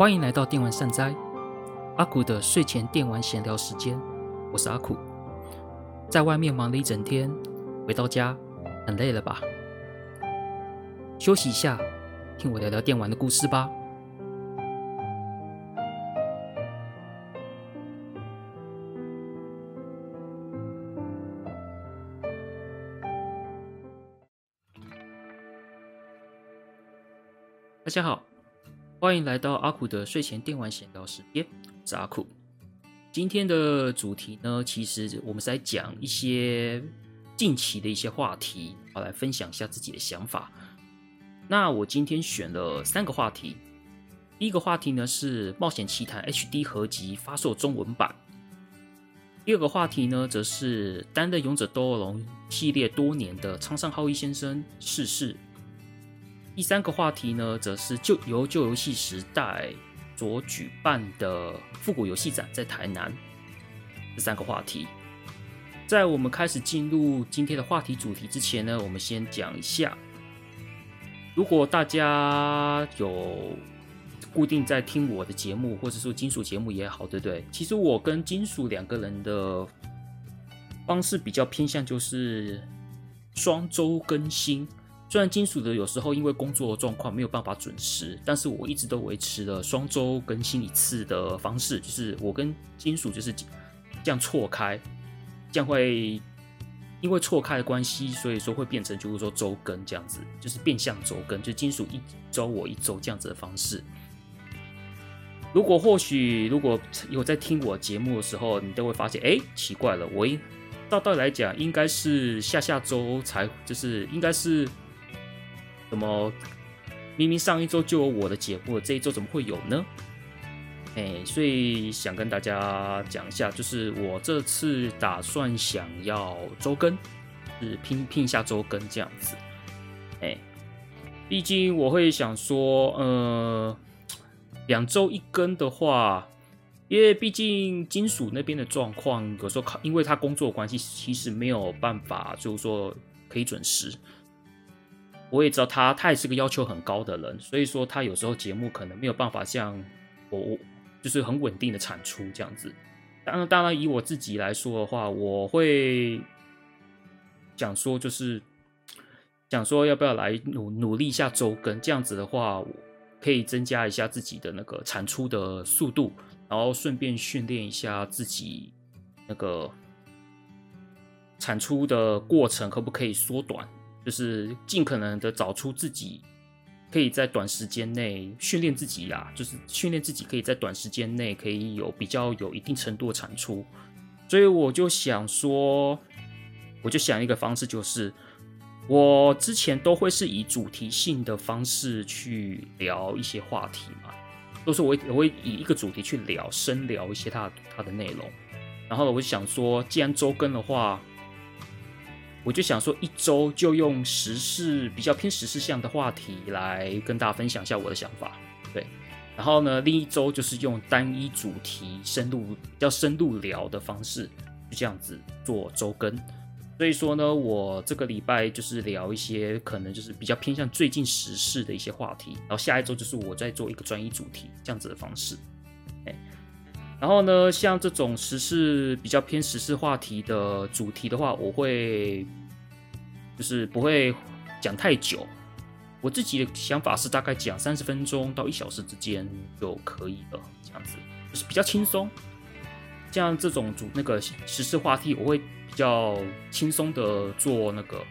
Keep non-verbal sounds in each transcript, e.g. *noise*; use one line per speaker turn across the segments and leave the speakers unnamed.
欢迎来到电玩善哉，阿苦的睡前电玩闲聊时间。我是阿苦，在外面忙了一整天，回到家很累了吧？休息一下，听我聊聊电玩的故事吧。大家好。欢迎来到阿苦的睡前电玩闲聊时间，我是阿苦。今天的主题呢，其实我们是来讲一些近期的一些话题，好来分享一下自己的想法。那我今天选了三个话题。第一个话题呢是《冒险奇谭 HD 合集》发售中文版。第二个话题呢，则是担任《勇者斗恶龙》系列多年的苍上浩一先生逝世。第三个话题呢，则是旧由旧游戏时代所举办的复古游戏展在台南。这三个话题，在我们开始进入今天的话题主题之前呢，我们先讲一下。如果大家有固定在听我的节目，或者说金属节目也好，对不对？其实我跟金属两个人的方式比较偏向，就是双周更新。虽然金属的有时候因为工作状况没有办法准时，但是我一直都维持了双周更新一次的方式，就是我跟金属就是这样错开，这样会因为错开的关系，所以说会变成就是说周更这样子，就是变相周更，就金属一周我一周这样子的方式。如果或许如果有在听我节目的时候，你都会发现，哎，奇怪了，我照道理来讲应该是下下周才，就是应该是。怎么明明上一周就有我的节目，这一周怎么会有呢？哎，所以想跟大家讲一下，就是我这次打算想要周更，是拼拼一下周更这样子。哎，毕竟我会想说，呃，两周一更的话，因为毕竟金属那边的状况，有时候靠，因为他工作关系，其实没有办法，就是说可以准时。我也知道他，他也是个要求很高的人，所以说他有时候节目可能没有办法像我，就是很稳定的产出这样子。当然，当然以我自己来说的话，我会想说，就是想说要不要来努努力一下周更，这样子的话，我可以增加一下自己的那个产出的速度，然后顺便训练一下自己那个产出的过程，可不可以缩短？就是尽可能的找出自己可以在短时间内训练自己啦，就是训练自己可以在短时间内可以有比较有一定程度的产出，所以我就想说，我就想一个方式，就是我之前都会是以主题性的方式去聊一些话题嘛，都是我我会以一个主题去聊，深聊一些它它的内容，然后我就想说，既然周更的话。我就想说，一周就用时事比较偏时事向的话题来跟大家分享一下我的想法，对。然后呢，另一周就是用单一主题深入比较深入聊的方式，就这样子做周更。所以说呢，我这个礼拜就是聊一些可能就是比较偏向最近时事的一些话题，然后下一周就是我在做一个专一主题这样子的方式。然后呢，像这种时事比较偏时事话题的主题的话，我会。就是不会讲太久，我自己的想法是大概讲三十分钟到一小时之间就可以了，这样子就是比较轻松。像这种主那个时事话题，我会比较轻松的做那个，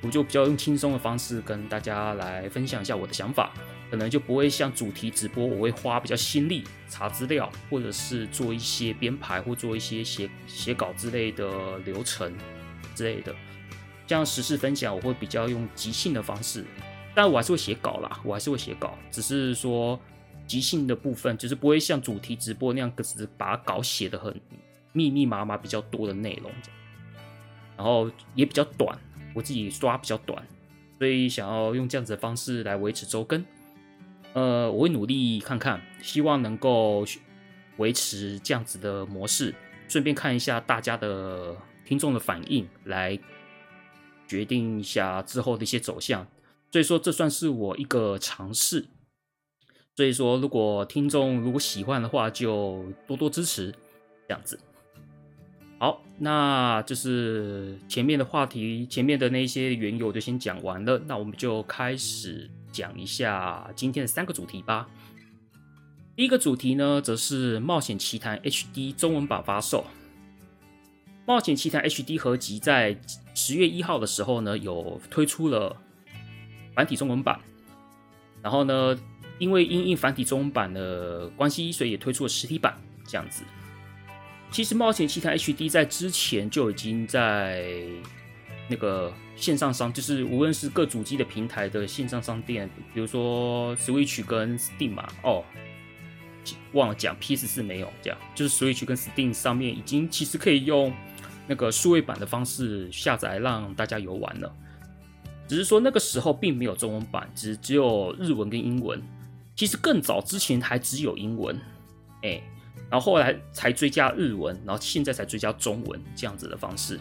我就比较用轻松的方式跟大家来分享一下我的想法，可能就不会像主题直播，我会花比较心力查资料，或者是做一些编排或做一些写写稿之类的流程之类的。像时事分享，我会比较用即兴的方式，但我还是会写稿啦，我还是会写稿，只是说即兴的部分就是不会像主题直播那样，只是把稿写的很密密麻麻、比较多的内容，然后也比较短，我自己刷比较短，所以想要用这样子的方式来维持周更，呃，我会努力看看，希望能够维持这样子的模式，顺便看一下大家的听众的反应来。决定一下之后的一些走向，所以说这算是我一个尝试。所以说，如果听众如果喜欢的话，就多多支持，这样子。好，那就是前面的话题，前面的那些缘由就先讲完了。那我们就开始讲一下今天的三个主题吧。第一个主题呢，则是《冒险奇谭 HD》中文版发售。《冒险奇谭 HD》合集在十月一号的时候呢，有推出了繁体中文版。然后呢，因为因应繁体中文版的关系，所以也推出了实体版，这样子。其实《冒险奇谭 HD》在之前就已经在那个线上商，就是无论是各主机的平台的线上商店，比如说 Switch 跟 Steam 嘛，哦，忘了讲 PS 四没有，这样就是 Switch 跟 Steam 上面已经其实可以用那个数位版的方式下载让大家游玩了。只是说那个时候并没有中文版，只只有日文跟英文。其实更早之前还只有英文，哎。然后后来才追加日文，然后现在才追加中文这样子的方式。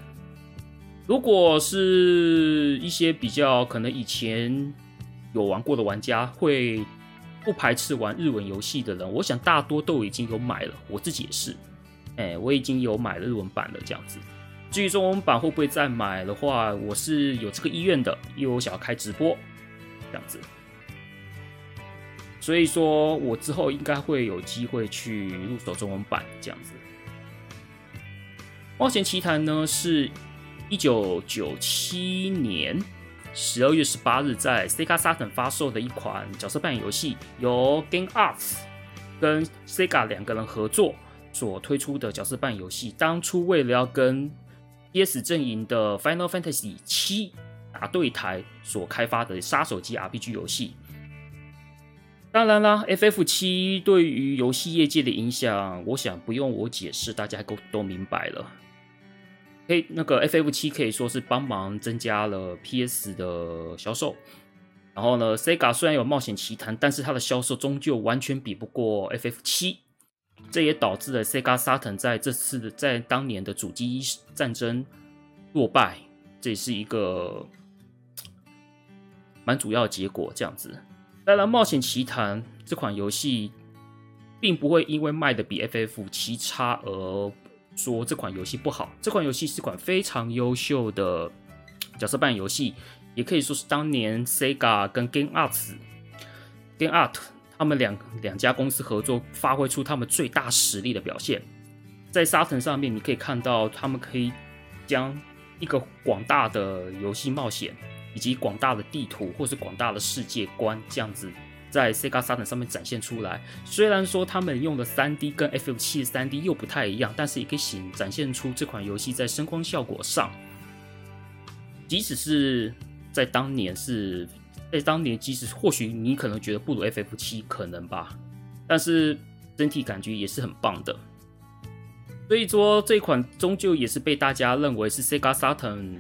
如果是一些比较可能以前有玩过的玩家，会不排斥玩日文游戏的人，我想大多都已经有买了。我自己也是，哎，我已经有买了日文版了这样子。至于中文版会不会再买的话，我是有这个意愿的，因为我想要开直播这样子。所以说我之后应该会有机会去入手中文版这样子。冒险奇谭呢，是一九九七年十二月十八日在 Sega Saturn 发售的一款角色扮演游戏，由 Game Arts 跟 Sega 两个人合作所推出的角色扮演游戏。当初为了要跟 PS 阵营的 Final Fantasy 七打对台所开发的杀手级 RPG 游戏。当然啦，FF 七对于游戏业界的影响，我想不用我解释，大家都都明白了。嘿，那个 FF 七可以说是帮忙增加了 PS 的销售。然后呢，Sega 虽然有冒险奇谭，但是它的销售终究完全比不过 FF 七。这也导致了 Sega Saturn 在这次的在当年的主机战争落败，这也是一个蛮主要的结果。这样子。当然，《冒险奇谭》这款游戏并不会因为卖的比 FF 七差而说这款游戏不好。这款游戏是款非常优秀的角色扮演游戏，也可以说是当年 Sega 跟 Game Arts、Game Art 他们两两家公司合作，发挥出他们最大实力的表现。在 Saturn 上面，你可以看到他们可以将一个广大的游戏冒险。以及广大的地图或是广大的世界观这样子，在 Sega Saturn 上面展现出来。虽然说他们用的 3D 跟 FF7 的 3D 又不太一样，但是也可以显展现出这款游戏在声光效果上，即使是在当年是在当年，即使或许你可能觉得不如 FF7 可能吧，但是整体感觉也是很棒的。所以说这款终究也是被大家认为是 Sega Saturn。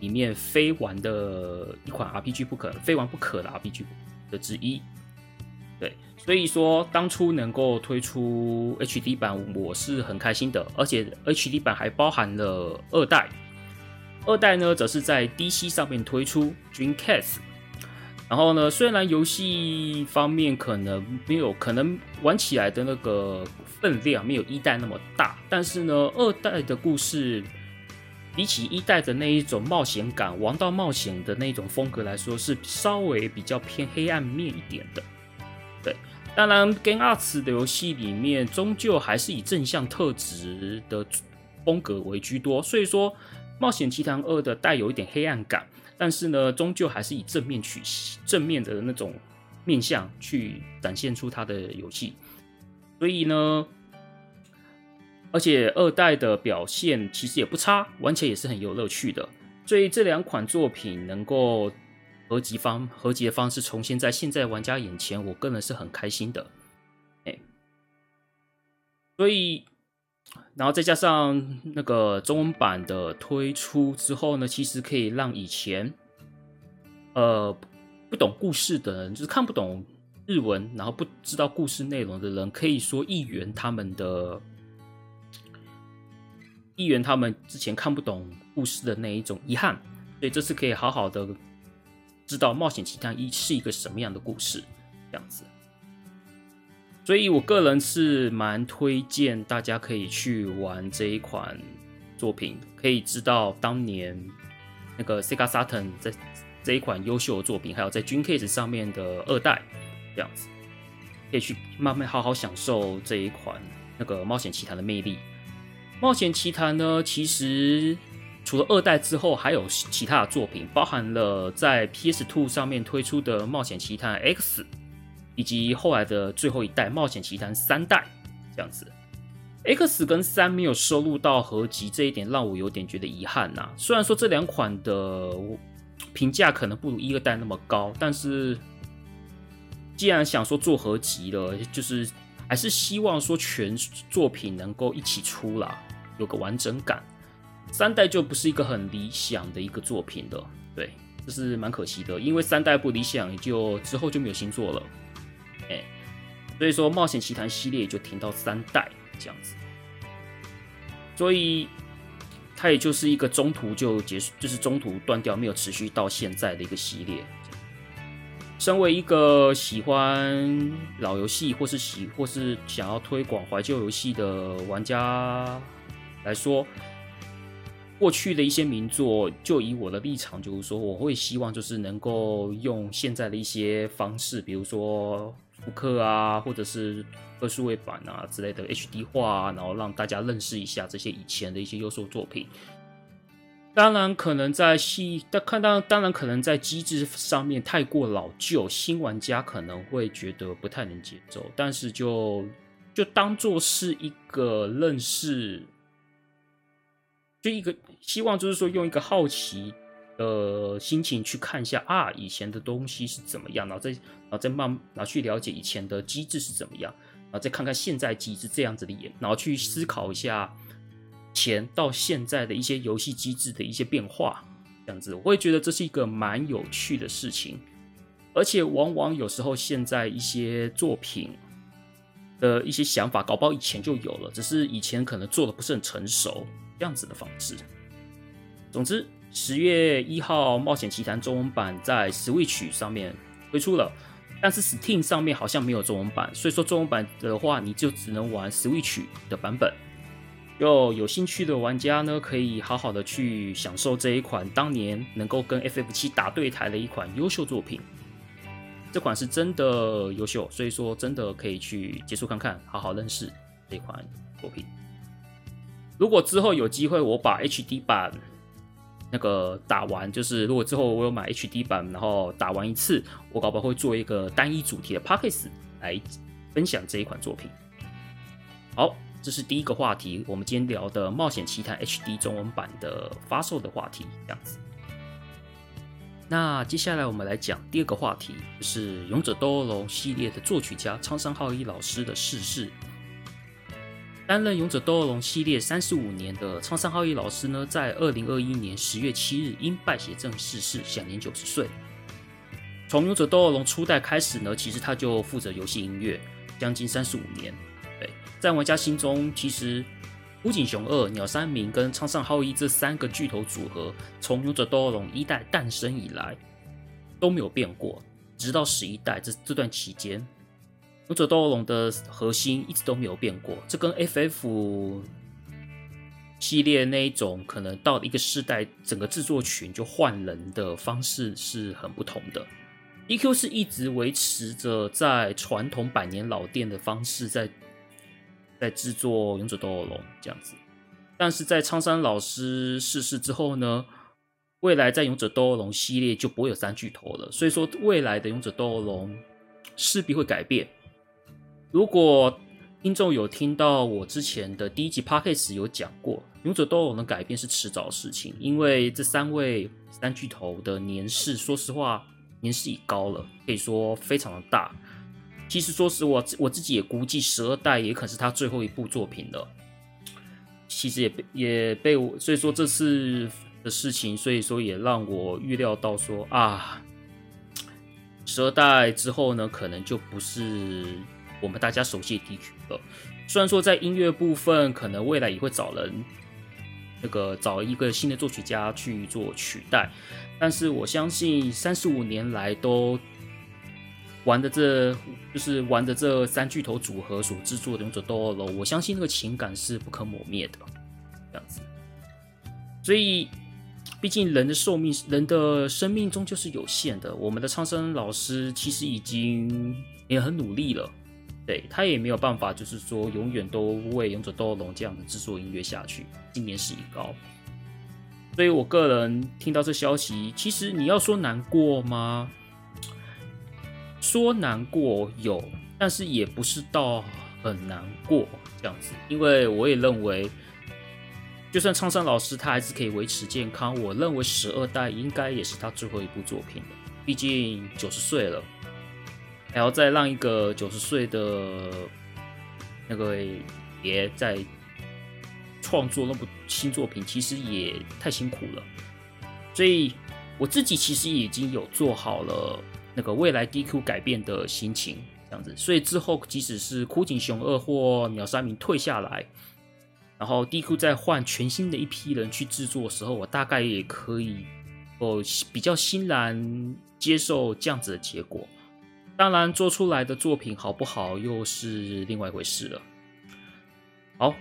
里面非玩的一款 RPG 不可，非玩不可的 RPG 的之一。对，所以说当初能够推出 HD 版，我是很开心的。而且 HD 版还包含了二代，二代呢则是在 DC 上面推出 Dreamcast。然后呢，虽然游戏方面可能没有，可能玩起来的那个分量没有一代那么大，但是呢，二代的故事。比起一代的那一种冒险感、王道冒险的那种风格来说，是稍微比较偏黑暗面一点的。对，当然，Game Arts 的游戏里面终究还是以正向特质的风格为居多，所以说《冒险奇谭二》的带有一点黑暗感，但是呢，终究还是以正面取正面的那种面向去展现出它的游戏，所以呢。而且二代的表现其实也不差，玩起来也是很有乐趣的。所以这两款作品能够合集方合集的方式重现在现在玩家眼前，我个人是很开心的。哎，所以然后再加上那个中文版的推出之后呢，其实可以让以前呃不懂故事的人，就是看不懂日文，然后不知道故事内容的人，可以说一圆他们的。一圆他们之前看不懂故事的那一种遗憾，所以这次可以好好的知道《冒险奇谭一》是一个什么样的故事，这样子。所以我个人是蛮推荐大家可以去玩这一款作品，可以知道当年那个 Sega Saturn 在这一款优秀的作品，还有在 Dreamcast 上面的二代这样子，可以去慢慢好好享受这一款那个冒险奇谭的魅力。冒险奇谭呢，其实除了二代之后，还有其他的作品，包含了在 P S Two 上面推出的冒险奇谭 X。以及后来的最后一代《冒险奇谭》三代这样子，X 跟三没有收录到合集，这一点让我有点觉得遗憾呐。虽然说这两款的评价可能不如一二代那么高，但是既然想说做合集了，就是还是希望说全作品能够一起出啦，有个完整感。三代就不是一个很理想的一个作品了，对，这是蛮可惜的，因为三代不理想，就之后就没有新作了。哎，所以说冒险奇谭系列就停到三代这样子，所以它也就是一个中途就结束，就是中途断掉，没有持续到现在的一个系列。身为一个喜欢老游戏或是喜或是想要推广怀旧游戏的玩家来说，过去的一些名作，就以我的立场，就是说，我会希望就是能够用现在的一些方式，比如说。复刻啊，或者是二数位版啊之类的 HD 化，然后让大家认识一下这些以前的一些优秀作品。当然，可能在细，但看当当然可能在机制上面太过老旧，新玩家可能会觉得不太能接受。但是就就当做是一个认识，就一个希望，就是说用一个好奇。的心情去看一下啊，以前的东西是怎么样，然后再然后再慢然后去了解以前的机制是怎么样，然后再看看现在机制这样子的演，然后去思考一下前到现在的一些游戏机制的一些变化，这样子我会觉得这是一个蛮有趣的事情，而且往往有时候现在一些作品的一些想法，搞不好以前就有了，只是以前可能做的不是很成熟，样子的方式。总之。十月一号，《冒险奇谭》中文版在 Switch 上面推出了，但是 Steam 上面好像没有中文版，所以说中文版的话，你就只能玩 Switch 的版本。就有兴趣的玩家呢，可以好好的去享受这一款当年能够跟 FF7 打对台的一款优秀作品。这款是真的优秀，所以说真的可以去接触看看，好好认识这款作品。如果之后有机会，我把 HD 版。那个打完就是，如果之后我有买 HD 版，然后打完一次，我搞不好会做一个单一主题的 Podcast 来分享这一款作品。好，这是第一个话题，我们今天聊的《冒险奇谭》HD 中文版的发售的话题，这样子。那接下来我们来讲第二个话题，就是《勇者斗恶龙》系列的作曲家苍山浩一老师的逝世。担任《勇者斗恶龙》系列三十五年的苍山浩一老师呢，在二零二一年十月七日因败血症逝世，享年九十岁。从《勇者斗恶龙》初代开始呢，其实他就负责游戏音乐，将近三十五年。对，在玩家心中，其实乌井雄二、鸟山明跟苍山浩一这三个巨头组合，从《勇者斗恶龙》一代诞生以来都没有变过，直到十一代这这段期间。勇者斗恶龙的核心一直都没有变过，这跟 FF 系列那一种可能到一个世代，整个制作群就换人的方式是很不同的。E.Q. 是一直维持着在传统百年老店的方式在在制作勇者斗恶龙这样子，但是在苍山老师逝世之后呢，未来在勇者斗恶龙系列就不会有三巨头了，所以说未来的勇者斗恶龙势必会改变。如果听众有听到我之前的第一集 Podcast 有讲过，《勇者斗恶龙》的改变是迟早的事情，因为这三位三巨头的年事，说实话年事已高了，可以说非常的大。其实说实话，我自己也估计十二代也可能是他最后一部作品了。其实也被也被我，所以说这次的事情，所以说也让我预料到说啊，十二代之后呢，可能就不是。我们大家熟悉的 DQ 了，虽然说在音乐部分可能未来也会找人，那个找一个新的作曲家去做取代，但是我相信三十五年来都玩的这就是玩的这三巨头组合所制作的勇者斗恶龙，我相信那个情感是不可磨灭的，这样子。所以，毕竟人的寿命，人的生命终究是有限的。我们的苍生老师其实已经也很努力了，对，他也没有办法，就是说永远都为勇者斗恶龙这样的制作音乐下去，今年事已高。所以我个人听到这消息，其实你要说难过吗？说难过有，但是也不是到很难过这样子，因为我也认为，就算苍山老师他还是可以维持健康，我认为十二代应该也是他最后一部作品了，毕竟九十岁了，还要再让一个九十岁的那个爷在创作那部新作品，其实也太辛苦了，所以我自己其实已经有做好了。那个未来 DQ 改变的心情，这样子，所以之后即使是枯井雄二或鸟山明退下来，然后 DQ 再换全新的一批人去制作的时候，我大概也可以哦比较欣然接受这样子的结果。当然，做出来的作品好不好又是另外一回事了。好，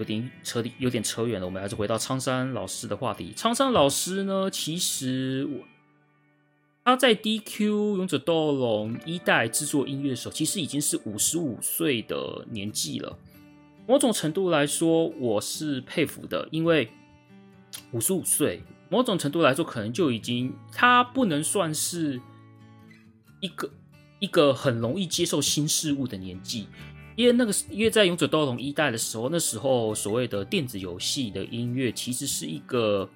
有点扯，有点扯远了，我们还是回到苍山老师的话题。苍山老师呢，其实我。他在 DQ 勇者斗龙一代制作音乐的时候，其实已经是五十五岁的年纪了。某种程度来说，我是佩服的，因为五十五岁，某种程度来说，可能就已经他不能算是一个一个很容易接受新事物的年纪，因为那个因为在勇者斗龙一代的时候，那时候所谓的电子游戏的音乐其实是一个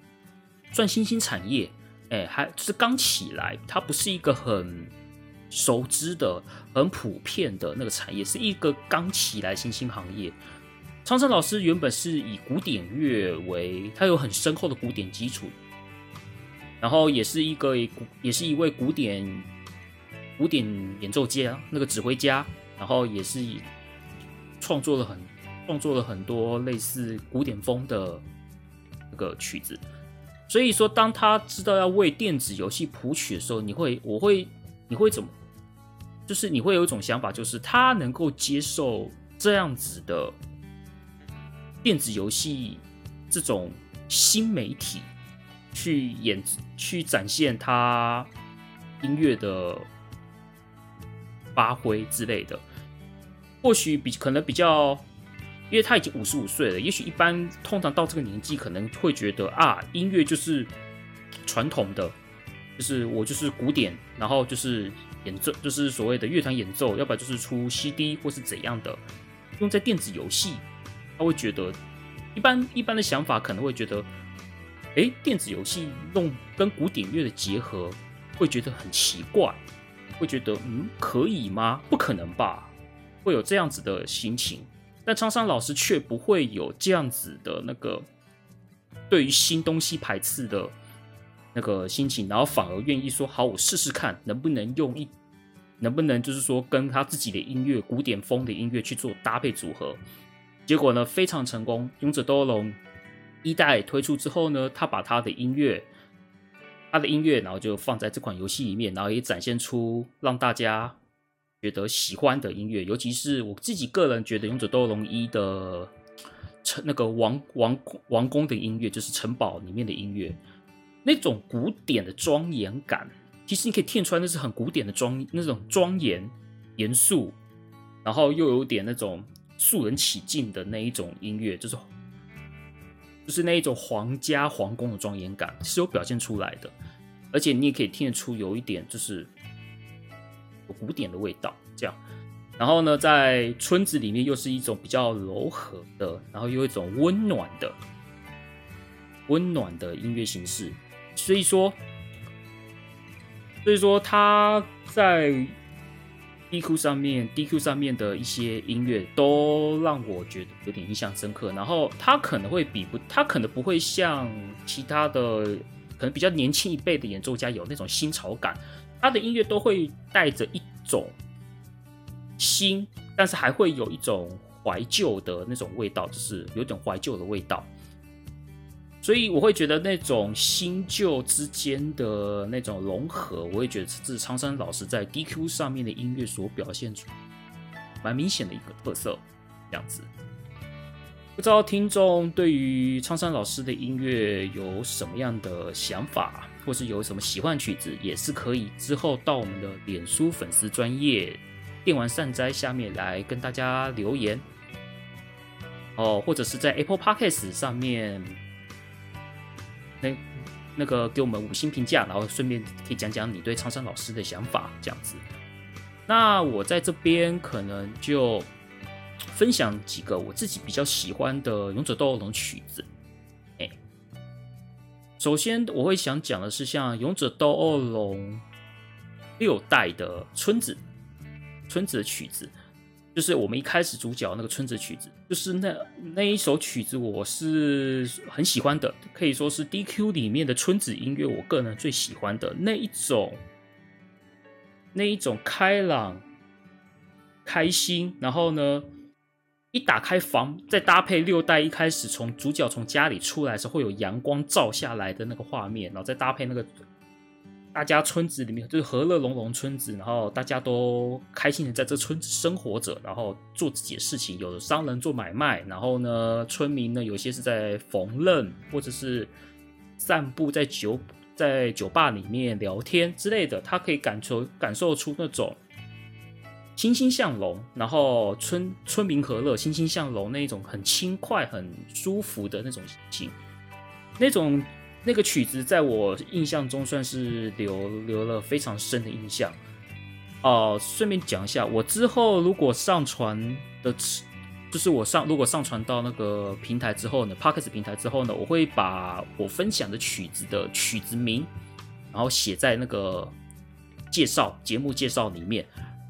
算新兴产业。哎，还是刚起来，它不是一个很熟知的、很普遍的那个产业，是一个刚起来新兴行业。苍山老师原本是以古典乐为，他有很深厚的古典基础，然后也是一个也是一位古典古典演奏家，那个指挥家，然后也是创作了很创作了很多类似古典风的那个曲子。所以说，当他知道要为电子游戏谱曲的时候，你会，我会，你会怎么？就是你会有一种想法，就是他能够接受这样子的电子游戏这种新媒体去演、去展现他音乐的发挥之类的，或许比可能比较。因为他已经五十五岁了，也许一般通常到这个年纪可能会觉得啊，音乐就是传统的，就是我就是古典，然后就是演奏，就是所谓的乐团演奏，要不然就是出 CD 或是怎样的，用在电子游戏，他会觉得一般一般的想法可能会觉得，诶，电子游戏弄跟古典乐的结合，会觉得很奇怪，会觉得嗯，可以吗？不可能吧，会有这样子的心情。但苍山老师却不会有这样子的那个对于新东西排斥的那个心情，然后反而愿意说：“好，我试试看能不能用一，能不能就是说跟他自己的音乐古典风的音乐去做搭配组合。”结果呢，非常成功。勇者斗龙一代推出之后呢，他把他的音乐，他的音乐，然后就放在这款游戏里面，然后也展现出让大家。觉得喜欢的音乐，尤其是我自己个人觉得《勇者斗龙一》的城那个王王王宫的音乐，就是城堡里面的音乐，那种古典的庄严感，其实你可以听出来那是很古典的庄那种庄严严肃，然后又有点那种肃然起敬的那一种音乐，就是就是那一种皇家皇宫的庄严感是有表现出来的，而且你也可以听得出有一点就是。古典的味道，这样，然后呢，在村子里面又是一种比较柔和的，然后又一种温暖的、温暖的音乐形式。所以说，所以说他在 DQ 上面，DQ 上面的一些音乐都让我觉得有点印象深刻。然后他可能会比不，他可能不会像其他的，可能比较年轻一辈的演奏家有那种新潮感。他的音乐都会带着一种新，但是还会有一种怀旧的那种味道，就是有点怀旧的味道。所以我会觉得那种新旧之间的那种融合，我会觉得是苍山老师在 DQ 上面的音乐所表现出蛮明显的一个特色，这样子。不知道听众对于苍山老师的音乐有什么样的想法，或是有什么喜欢曲子，也是可以之后到我们的脸书粉丝专业电玩善哉下面来跟大家留言哦，或者是在 Apple Podcast 上面。那那个给我们五星评价，然后顺便可以讲讲你对苍山老师的想法，这样子。那我在这边可能就分享几个我自己比较喜欢的《勇者斗恶龙》曲子。哎，首先我会想讲的是像《勇者斗恶龙》六代的村子，村子的曲子。就是我们一开始主角那个村子曲子，就是那那一首曲子，我是很喜欢的，可以说是 DQ 里面的村子音乐，我个人最喜欢的那一种，那一种开朗、开心，然后呢，一打开房，再搭配六代一开始从主角从家里出来时候，会有阳光照下来的那个画面，然后再搭配那个。大家村子里面就是和乐融融村子，然后大家都开心的在这村子生活着，然后做自己的事情。有的商人做买卖，然后呢，村民呢，有些是在缝纫，或者是散步在酒在酒吧里面聊天之类的。他可以感受感受出那种欣欣向荣，然后村村民和乐、欣欣向荣那一种很轻快、很舒服的那种心情，那种。那个曲子在我印象中算是留留了非常深的印象哦。顺便讲一下，我之后如果上传的，就是我上如果上传到那个平台之后呢，Podcast 平台之后呢，我会把我分享的曲子的曲子名，然后写在那个介绍节目介绍里面，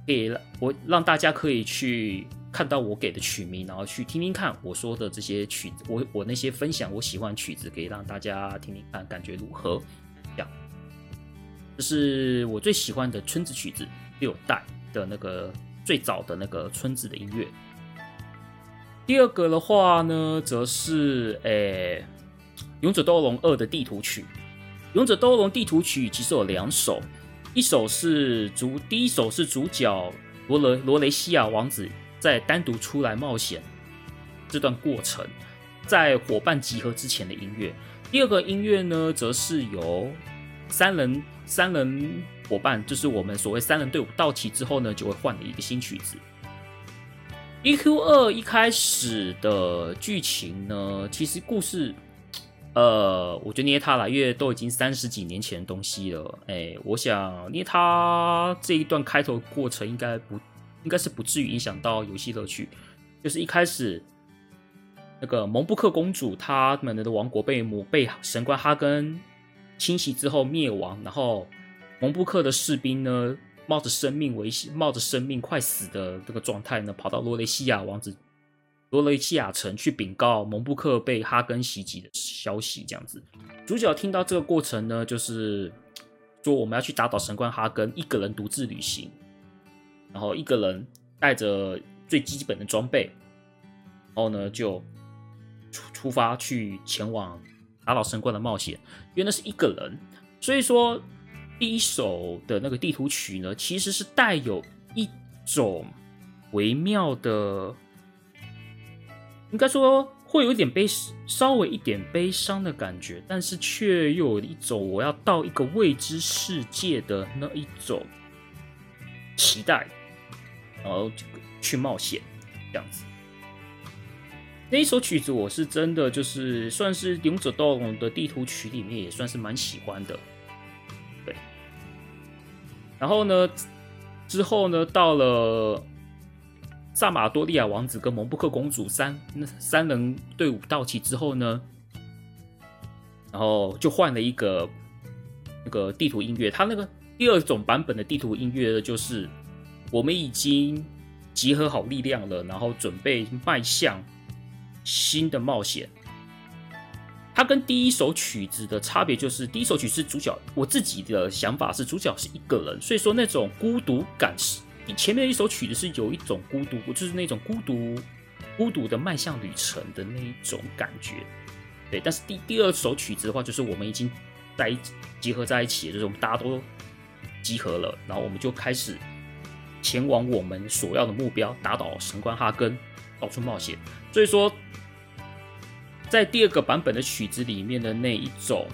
给我让大家可以去。看到我给的曲名，然后去听听看我说的这些曲子，我我那些分享我喜欢曲子，可以让大家听听看，感觉如何？这样，这是我最喜欢的村子曲子六代的那个最早的那个村子的音乐。第二个的话呢，则是诶、《勇者斗龙二》的地图曲。《勇者斗龙》地图曲其实有两首，一首是主，第一首是主角罗雷罗雷西亚王子。在单独出来冒险这段过程，在伙伴集合之前的音乐。第二个音乐呢，则是由三人三人伙伴，就是我们所谓三人队伍到齐之后呢，就会换的一个新曲子。E Q 二一开始的剧情呢，其实故事，呃，我就捏他了，因为都已经三十几年前的东西了。哎，我想捏他这一段开头过程应该不。应该是不至于影响到游戏乐趣。就是一开始，那个蒙布克公主他们的王国被魔被神官哈根侵袭之后灭亡，然后蒙布克的士兵呢，冒着生命危险，冒着生命快死的这个状态呢，跑到罗雷西亚王子罗雷西亚城去禀告蒙布克被哈根袭击的消息。这样子，主角听到这个过程呢，就是说我们要去打倒神官哈根，一个人独自旅行。然后一个人带着最基本的装备，然后呢就出出发去前往打倒神官的冒险。因为那是一个人，所以说第一首的那个地图曲呢，其实是带有一种微妙的，应该说会有一点悲，稍微一点悲伤的感觉，但是却又有一种我要到一个未知世界的那一种期待。然后去冒险，这样子。那一首曲子我是真的就是算是《勇者斗龙》的地图曲里面也算是蛮喜欢的。对。然后呢，之后呢，到了萨马多利亚王子跟蒙布克公主三那三人队伍到齐之后呢，然后就换了一个那个地图音乐。它那个第二种版本的地图音乐呢，就是。我们已经集合好力量了，然后准备迈向新的冒险。它跟第一首曲子的差别就是，第一首曲是主角，我自己的想法是主角是一个人，所以说那种孤独感是。前面一首曲子是有一种孤独，就是那种孤独、孤独的迈向旅程的那一种感觉。对，但是第第二首曲子的话，就是我们已经在一集合在一起，就是我们大家都集合了，然后我们就开始前往我们所要的目标，打倒神官哈根，到处冒险。所以说，在第二个版本的曲子里面的那一种，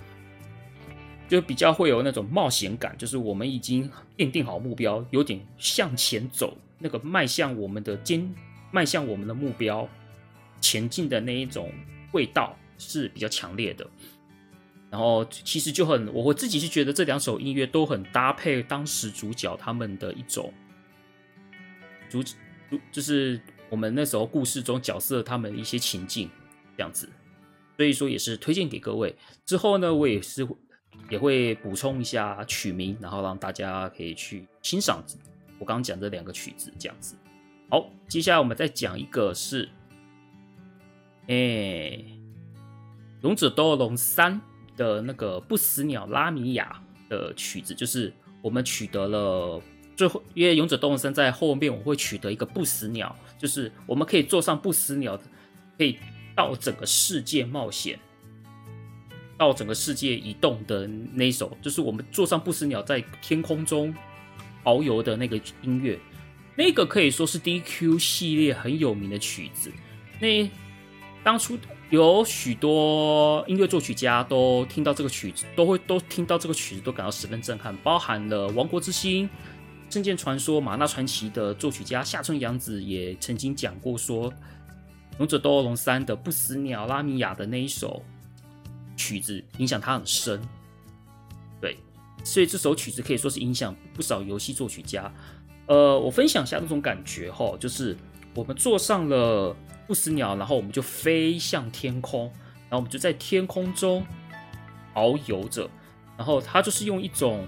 就比较会有那种冒险感，就是我们已经奠定好目标，有点向前走，那个迈向我们的肩，迈向我们的目标前进的那一种味道。是比较强烈的，然后其实就很，我我自己是觉得这两首音乐都很搭配当时主角他们的一种主主，就是我们那时候故事中角色他们的一些情境这样子，所以说也是推荐给各位。之后呢，我也是也会补充一下曲名，然后让大家可以去欣赏我刚刚讲这两个曲子这样子。好，接下来我们再讲一个是，哎。《勇者斗龙三》的那个不死鸟拉米亚的曲子，就是我们取得了最后，因为《勇者斗恶龙》在后面我会取得一个不死鸟，就是我们可以坐上不死鸟，可以到整个世界冒险，到整个世界移动的那一首，就是我们坐上不死鸟在天空中遨游的那个音乐，那个可以说是 DQ 系列很有名的曲子。那当初。有许多音乐作曲家都听到这个曲子，都会都听到这个曲子，都感到十分震撼。包含了《王国之心》《圣剑传说》《玛纳传奇》的作曲家下村阳子也曾经讲过，说《勇者斗恶龙三》的不死鸟拉米亚的那一首曲子影响他很深。对，所以这首曲子可以说是影响不少游戏作曲家。呃，我分享一下那种感觉哈，就是我们坐上了。不死鸟，然后我们就飞向天空，然后我们就在天空中遨游着，然后它就是用一种，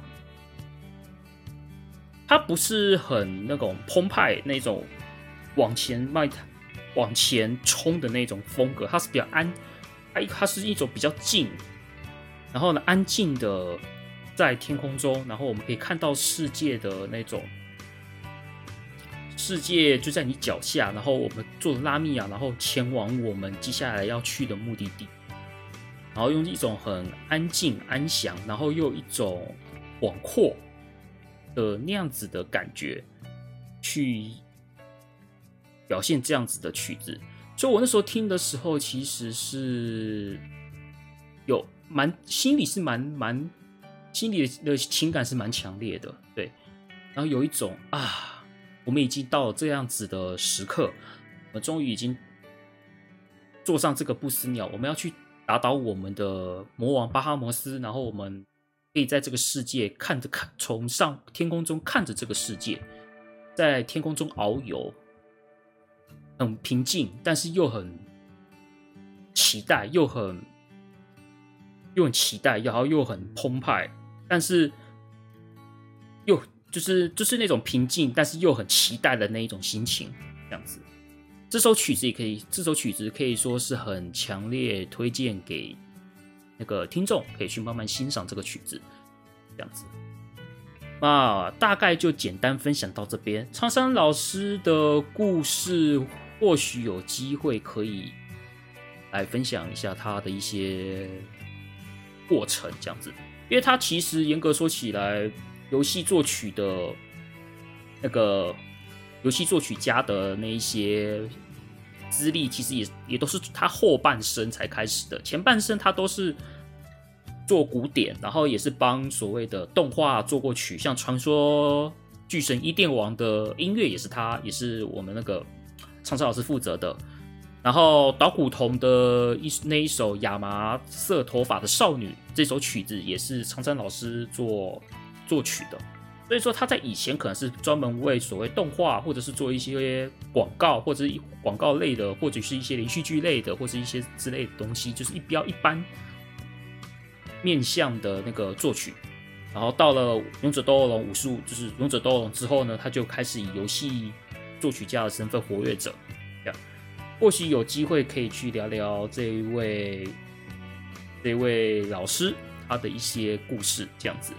它不是很那种澎湃那种往前迈、往前冲的那种风格，它是比较安，它它是一种比较静，然后呢安静的在天空中，然后我们可以看到世界的那种。世界就在你脚下，然后我们坐着拉米亚，然后前往我们接下来要去的目的地，然后用一种很安静、安详，然后又一种广阔的那样子的感觉去表现这样子的曲子。所以我那时候听的时候，其实是有蛮心里是蛮蛮心里的情感是蛮强烈的，对，然后有一种啊。我们已经到了这样子的时刻，我们终于已经坐上这个不死鸟，我们要去打倒我们的魔王巴哈摩斯，然后我们可以在这个世界看着看，从上天空中看着这个世界，在天空中遨游，很平静，但是又很期待，又很又很期待，然后又很澎湃，但是又。就是就是那种平静，但是又很期待的那一种心情，这样子。这首曲子也可以，这首曲子可以说是很强烈推荐给那个听众，可以去慢慢欣赏这个曲子，这样子。啊，大概就简单分享到这边。苍山老师的故事，或许有机会可以来分享一下他的一些过程，这样子。因为他其实严格说起来。游戏作曲的那个游戏作曲家的那一些资历，其实也也都是他后半生才开始的。前半生他都是做古典，然后也是帮所谓的动画做过曲，像《传说巨神伊甸王》的音乐也是他，也是我们那个苍山老师负责的。然后岛谷瞳的一那一首亚麻色头发的少女这首曲子，也是苍山老师做。作曲的，所以说他在以前可能是专门为所谓动画，或者是做一些广告，或者是广告类的，或者是一些连续剧类的，或者是一些之类的东西，就是一标一般面向的那个作曲。然后到了《勇者斗恶龙》武术，就是《勇者斗恶龙》之后呢，他就开始以游戏作曲家的身份活跃着。这样，或许有机会可以去聊聊这一位这一位老师他的一些故事，这样子。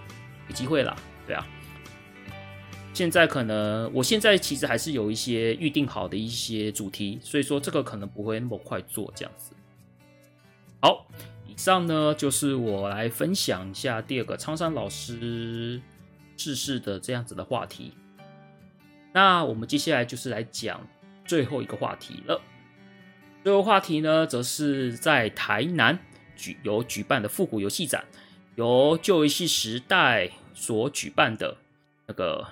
有机会啦，对啊。现在可能，我现在其实还是有一些预定好的一些主题，所以说这个可能不会那么快做这样子。好，以上呢就是我来分享一下第二个苍山老师逝世的这样子的话题。那我们接下来就是来讲最后一个话题了。最后话题呢，则是在台南举有举办的复古游戏展，由旧游戏时代所举办的那个，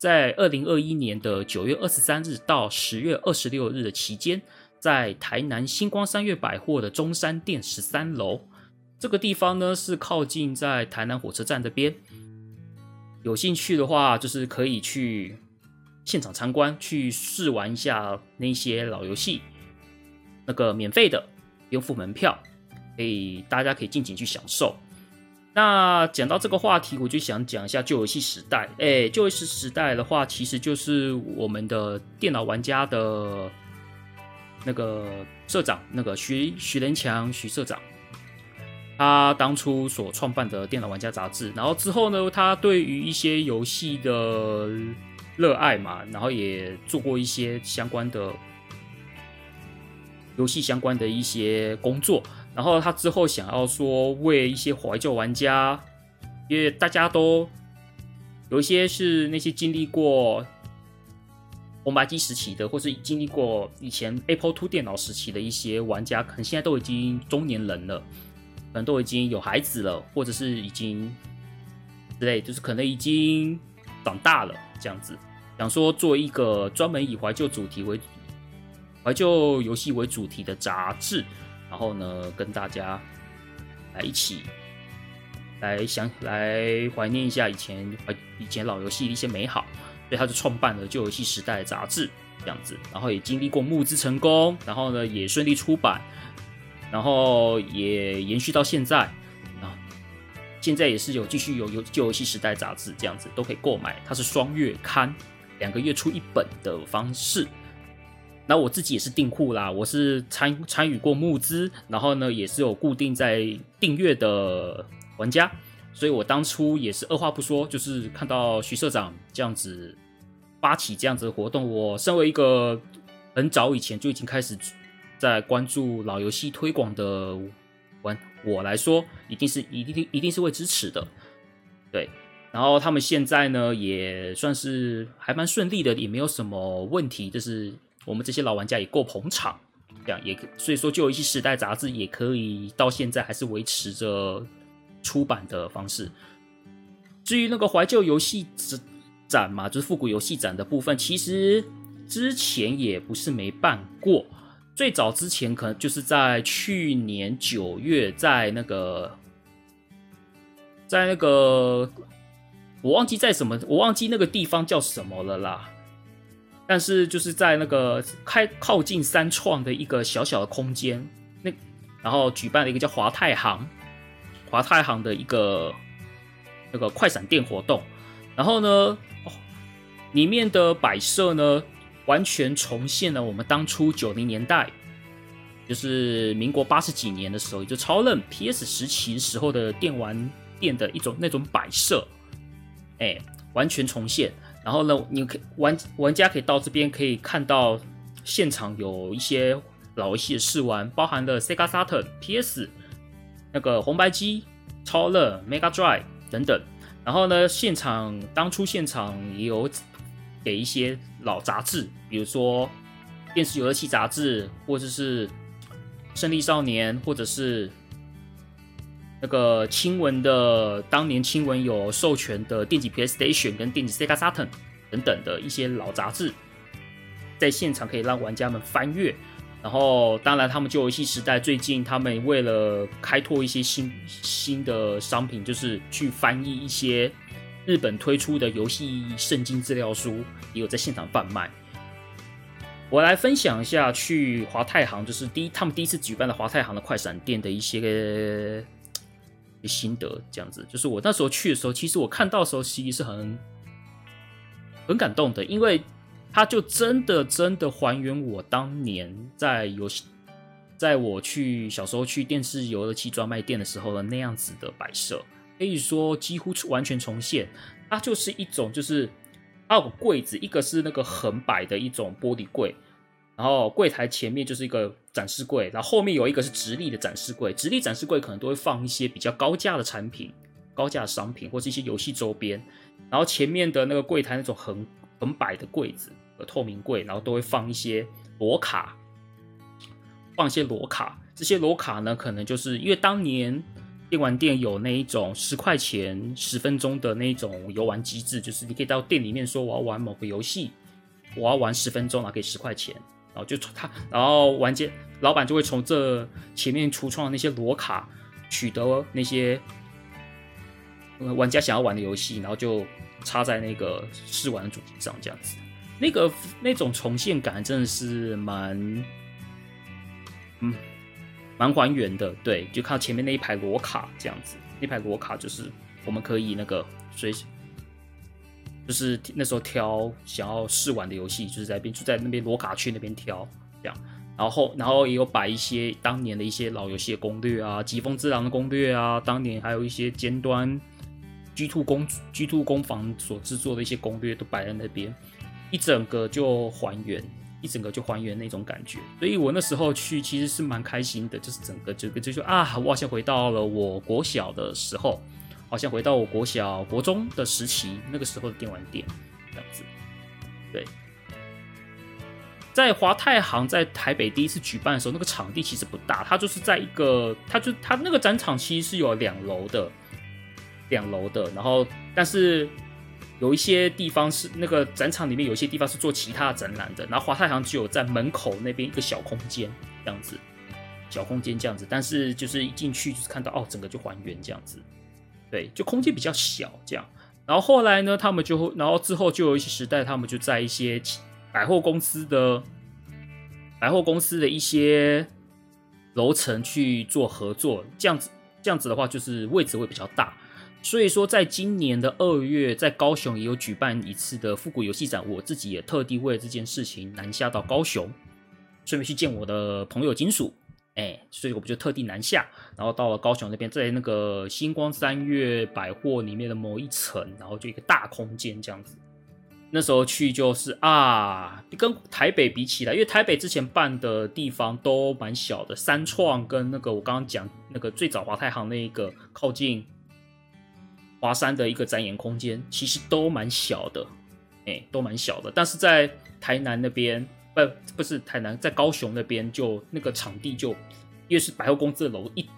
在二零二一年的九月二十三日到十月二十六日的期间，在台南星光三月百货的中山店十三楼这个地方呢，是靠近在台南火车站这边。有兴趣的话，就是可以去现场参观，去试玩一下那些老游戏。那个免费的，不用付门票，可以大家可以尽情去享受。那讲到这个话题，我就想讲一下旧游戏时代。哎，旧游戏时代的话，其实就是我们的电脑玩家的那个社长，那个徐徐仁强徐社长，他当初所创办的电脑玩家杂志。然后之后呢，他对于一些游戏的热爱嘛，然后也做过一些相关的。游戏相关的一些工作，然后他之后想要说为一些怀旧玩家，因为大家都有一些是那些经历过红白机时期的，或是经历过以前 Apple II 电脑时期的一些玩家，可能现在都已经中年人了，可能都已经有孩子了，或者是已经之类，就是可能已经长大了这样子，想说做一个专门以怀旧主题为。怀旧游戏为主题的杂志，然后呢，跟大家来一起来想来怀念一下以前怀以前老游戏的一些美好，所以他就创办了旧游戏时代杂志这样子，然后也经历过募资成功，然后呢也顺利出版，然后也延续到现在啊，现在也是有继续有有旧游戏时代杂志这样子都可以购买，它是双月刊，两个月出一本的方式。那我自己也是订户啦，我是参参与过募资，然后呢也是有固定在订阅的玩家，所以我当初也是二话不说，就是看到徐社长这样子发起这样子的活动，我身为一个很早以前就已经开始在关注老游戏推广的玩我来说，一定是一定一定是会支持的，对。然后他们现在呢也算是还蛮顺利的，也没有什么问题，就是。我们这些老玩家也够捧场，这样也可所以说，旧游戏时代杂志也可以到现在还是维持着出版的方式。至于那个怀旧游戏展嘛，就是复古游戏展的部分，其实之前也不是没办过。最早之前可能就是在去年九月，在那个在那个我忘记在什么，我忘记那个地方叫什么了啦。但是就是在那个开靠近三创的一个小小的空间，那然后举办了一个叫华泰行，华泰行的一个那个快闪店活动，然后呢，哦，里面的摆设呢完全重现了我们当初九零年代，就是民国八十几年的时候，也就超任 PS 时期时候的电玩店的一种那种摆设，哎，完全重现。然后呢，你可玩玩家可以到这边可以看到现场有一些老游戏试玩，包含了 Sega Saturn、PS、那个红白机、超乐、Mega Drive 等等。然后呢，现场当初现场也有给一些老杂志，比如说电视游乐器杂志，或者是胜利少年，或者是。那个青文的当年青文有授权的电击 PlayStation 跟电击 Sega Saturn 等等的一些老杂志，在现场可以让玩家们翻阅。然后，当然他们旧游戏时代最近他们为了开拓一些新新的商品，就是去翻译一些日本推出的游戏圣经资料书，也有在现场贩卖。我来分享一下去华泰行，就是第一他们第一次举办的华泰行的快闪店的一些。心得这样子，就是我那时候去的时候，其实我看到的时候，其实是很很感动的，因为他就真的真的还原我当年在游戏，在我去小时候去电视游乐器专卖店的时候的那样子的摆设，可以说几乎完全重现。它就是一种，就是它有个柜子，一个是那个横摆的一种玻璃柜，然后柜台前面就是一个展示柜，然后后面有一个是直立的展示柜，直立展示柜可能都会放一些比较高价的产品、高价的商品或是一些游戏周边，然后前面的那个柜台那种横横摆的柜子，透明柜，然后都会放一些罗卡，放一些罗卡，这些罗卡呢，可能就是因为当年。电玩店有那一种十块钱十分钟的那种游玩机制，就是你可以到店里面说我要玩某个游戏，我要玩十分钟，然后给十块钱，然后就从他，然后玩家老板就会从这前面橱窗的那些罗卡取得那些玩家想要玩的游戏，然后就插在那个试玩的主机上，这样子，那个那种重现感真的是蛮，嗯。蛮还原的，对，就看到前面那一排罗卡这样子，那排罗卡就是我们可以那个随时，就是那时候挑想要试玩的游戏，就是在边就在那边罗卡区那边挑这样，然后然后也有摆一些当年的一些老游戏的攻略啊，疾风之狼的攻略啊，当年还有一些尖端 G Two 工 G Two 工坊所制作的一些攻略都摆在那边，一整个就还原。一整个就还原那种感觉，所以我那时候去其实是蛮开心的，就是整个这个就说啊，我好像回到了我国小的时候，好像回到我国小国中的时期，那个时候的电玩店这样子。对，在华泰行在台北第一次举办的时候，那个场地其实不大，它就是在一个，它就它那个展场其实是有两楼的，两楼的，然后但是。有一些地方是那个展场里面，有一些地方是做其他展览的。然后华泰行只有在门口那边一个小空间这样子，小空间这样子。但是就是一进去就是看到哦，整个就还原这样子。对，就空间比较小这样。然后后来呢，他们就然后之后就有一些时代，他们就在一些百货公司的百货公司的一些楼层去做合作，这样子这样子的话，就是位置会比较大。所以说，在今年的二月，在高雄也有举办一次的复古游戏展。我自己也特地为了这件事情南下到高雄，顺便去见我的朋友金属。哎，所以我们就特地南下，然后到了高雄那边，在那个星光三越百货里面的某一层，然后就一个大空间这样子。那时候去就是啊，跟台北比起来，因为台北之前办的地方都蛮小的，三创跟那个我刚刚讲那个最早华泰行那一个靠近。华山的一个展演空间其实都蛮小的，哎、都蛮小的。但是在台南那边，不，不是台南，在高雄那边，就那个场地就，因为是百货公司的楼一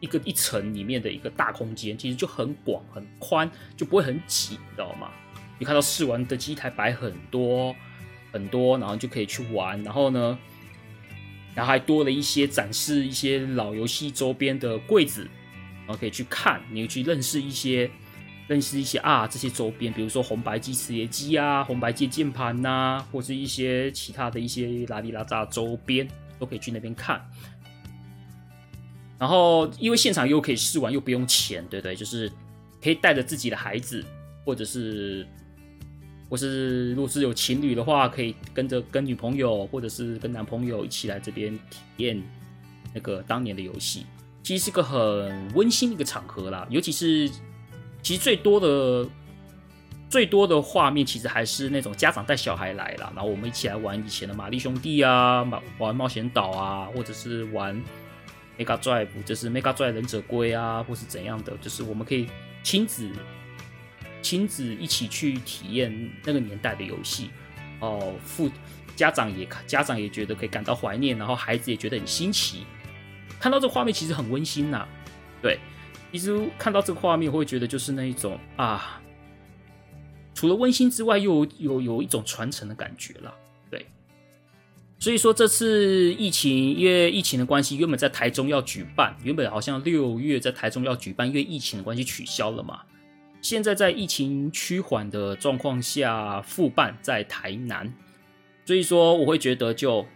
一个一层里面的一个大空间，其实就很广很宽，就不会很挤，你知道吗？你看到试玩的机台摆很多很多，然后就可以去玩。然后呢，然后还多了一些展示一些老游戏周边的柜子，然后可以去看，你去认识一些。认识一些啊，这些周边，比如说红白机、磁碟机啊，红白机键盘呐，或是一些其他的一些拉里拉扎周边，都可以去那边看。然后，因为现场又可以试玩，又不用钱，对不对？就是可以带着自己的孩子，或者是，或是如果是有情侣的话，可以跟着跟女朋友或者是跟男朋友一起来这边体验那个当年的游戏，其实是个很温馨的一个场合啦，尤其是。其实最多的、最多的画面，其实还是那种家长带小孩来了，然后我们一起来玩以前的玛丽兄弟啊，玩冒险岛啊，或者是玩 Mega Drive，就是 Mega Drive 忍者龟啊，或是怎样的，就是我们可以亲子亲子一起去体验那个年代的游戏哦。父家长也家长也觉得可以感到怀念，然后孩子也觉得很新奇，看到这画面其实很温馨呐，对。其实看到这个画面，会觉得就是那一种啊，除了温馨之外，又有有有一种传承的感觉了。对，所以说这次疫情，因为疫情的关系，原本在台中要举办，原本好像六月在台中要举办，因为疫情的关系取消了嘛。现在在疫情趋缓的状况下复办在台南，所以说我会觉得就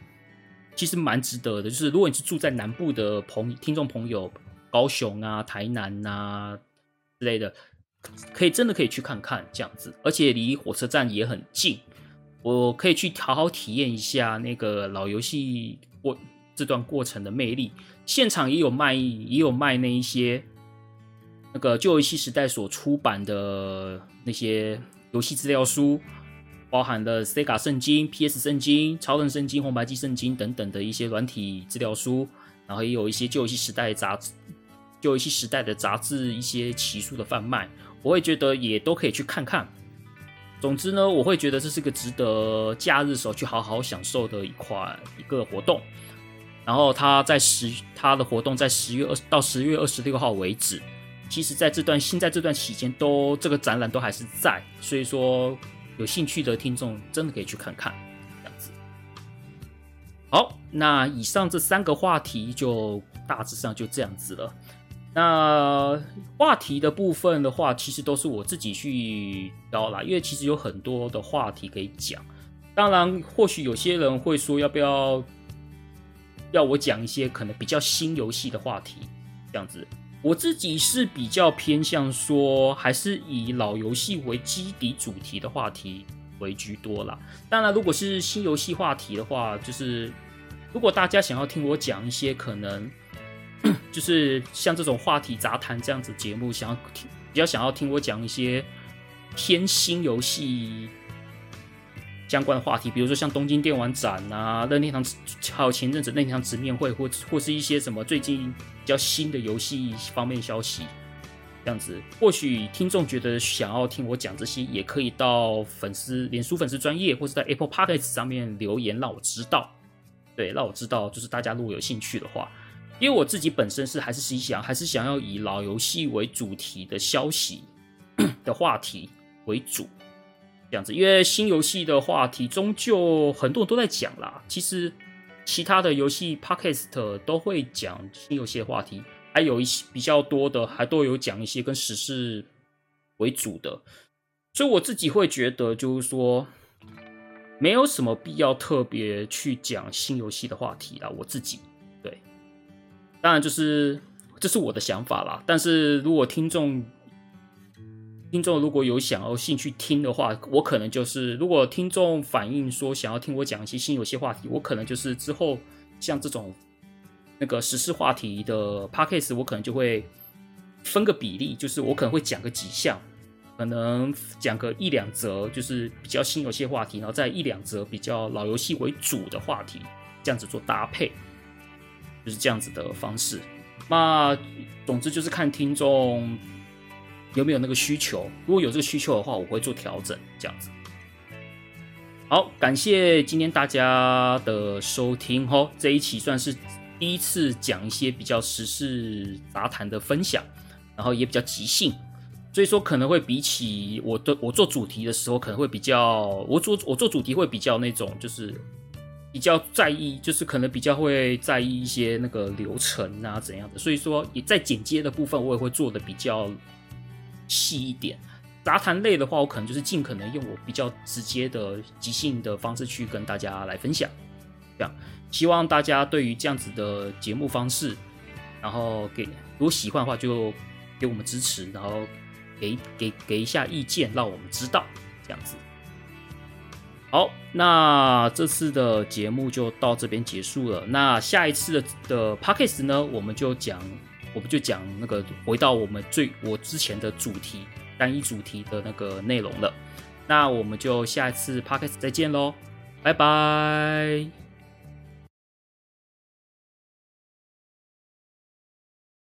其实蛮值得的。就是如果你是住在南部的朋听众朋友。高雄啊、台南啊之类的，可以真的可以去看看这样子，而且离火车站也很近，我可以去好好体验一下那个老游戏过这段过程的魅力。现场也有卖，也有卖那一些那个旧游戏时代所出版的那些游戏资料书，包含了 Sega 圣经、PS 圣经、超人圣经、红白机圣经等等的一些软体资料书，然后也有一些旧游戏时代杂志旧游戏时代的杂志一些奇书的贩卖，我会觉得也都可以去看看。总之呢，我会觉得这是个值得假日时候去好好享受的一款一个活动。然后他在十，他的活动在十月二到十月二十六号为止。其实，在这段现在这段期间，都这个展览都还是在，所以说有兴趣的听众真的可以去看看。这样子。好，那以上这三个话题就大致上就这样子了。那话题的部分的话，其实都是我自己去聊啦，因为其实有很多的话题可以讲。当然，或许有些人会说，要不要要我讲一些可能比较新游戏的话题？这样子，我自己是比较偏向说，还是以老游戏为基底主题的话题为居多啦。当然，如果是新游戏话题的话，就是如果大家想要听我讲一些可能。就是像这种话题杂谈这样子节目，想要听比较想要听我讲一些偏新游戏相关的话题，比如说像东京电玩展啊、任天堂，还有前阵子任天堂直面会，或或是一些什么最近比较新的游戏方面消息，这样子，或许听众觉得想要听我讲这些，也可以到粉丝、脸书粉丝专页，或是在 Apple Podcast 上面留言，让我知道。对，让我知道，就是大家如果有兴趣的话。因为我自己本身是还是想还是想要以老游戏为主题的消息 *coughs* 的话题为主，这样子。因为新游戏的话题终究很多人都在讲啦。其实其他的游戏 podcast 都会讲新游戏的话题，还有一些比较多的还都有讲一些跟时事为主的。所以我自己会觉得，就是说没有什么必要特别去讲新游戏的话题啦。我自己。当然，就是这是我的想法啦。但是如果听众听众如果有想要兴趣听的话，我可能就是如果听众反映说想要听我讲一些新游戏话题，我可能就是之后像这种那个时事话题的 podcast，我可能就会分个比例，就是我可能会讲个几项，可能讲个一两则，就是比较新游戏话题，然后再一两则比较老游戏为主的话题，这样子做搭配。就是这样子的方式，那总之就是看听众有没有那个需求，如果有这个需求的话，我会做调整，这样子。好，感谢今天大家的收听吼，这一期算是第一次讲一些比较时事杂谈的分享，然后也比较即兴，所以说可能会比起我的我做主题的时候，可能会比较我做我做主题会比较那种就是。比较在意，就是可能比较会在意一些那个流程啊怎样的，所以说也在剪接的部分，我也会做的比较细一点。杂谈类的话，我可能就是尽可能用我比较直接的即兴的方式去跟大家来分享。这样，希望大家对于这样子的节目方式，然后给如果喜欢的话，就给我们支持，然后给给给一下意见，让我们知道这样子。好，那这次的节目就到这边结束了。那下一次的的 Podcast 呢，我们就讲，我们就讲那个回到我们最我之前的主题，单一主题的那个内容了。那我们就下一次 Podcast 再见喽，拜拜。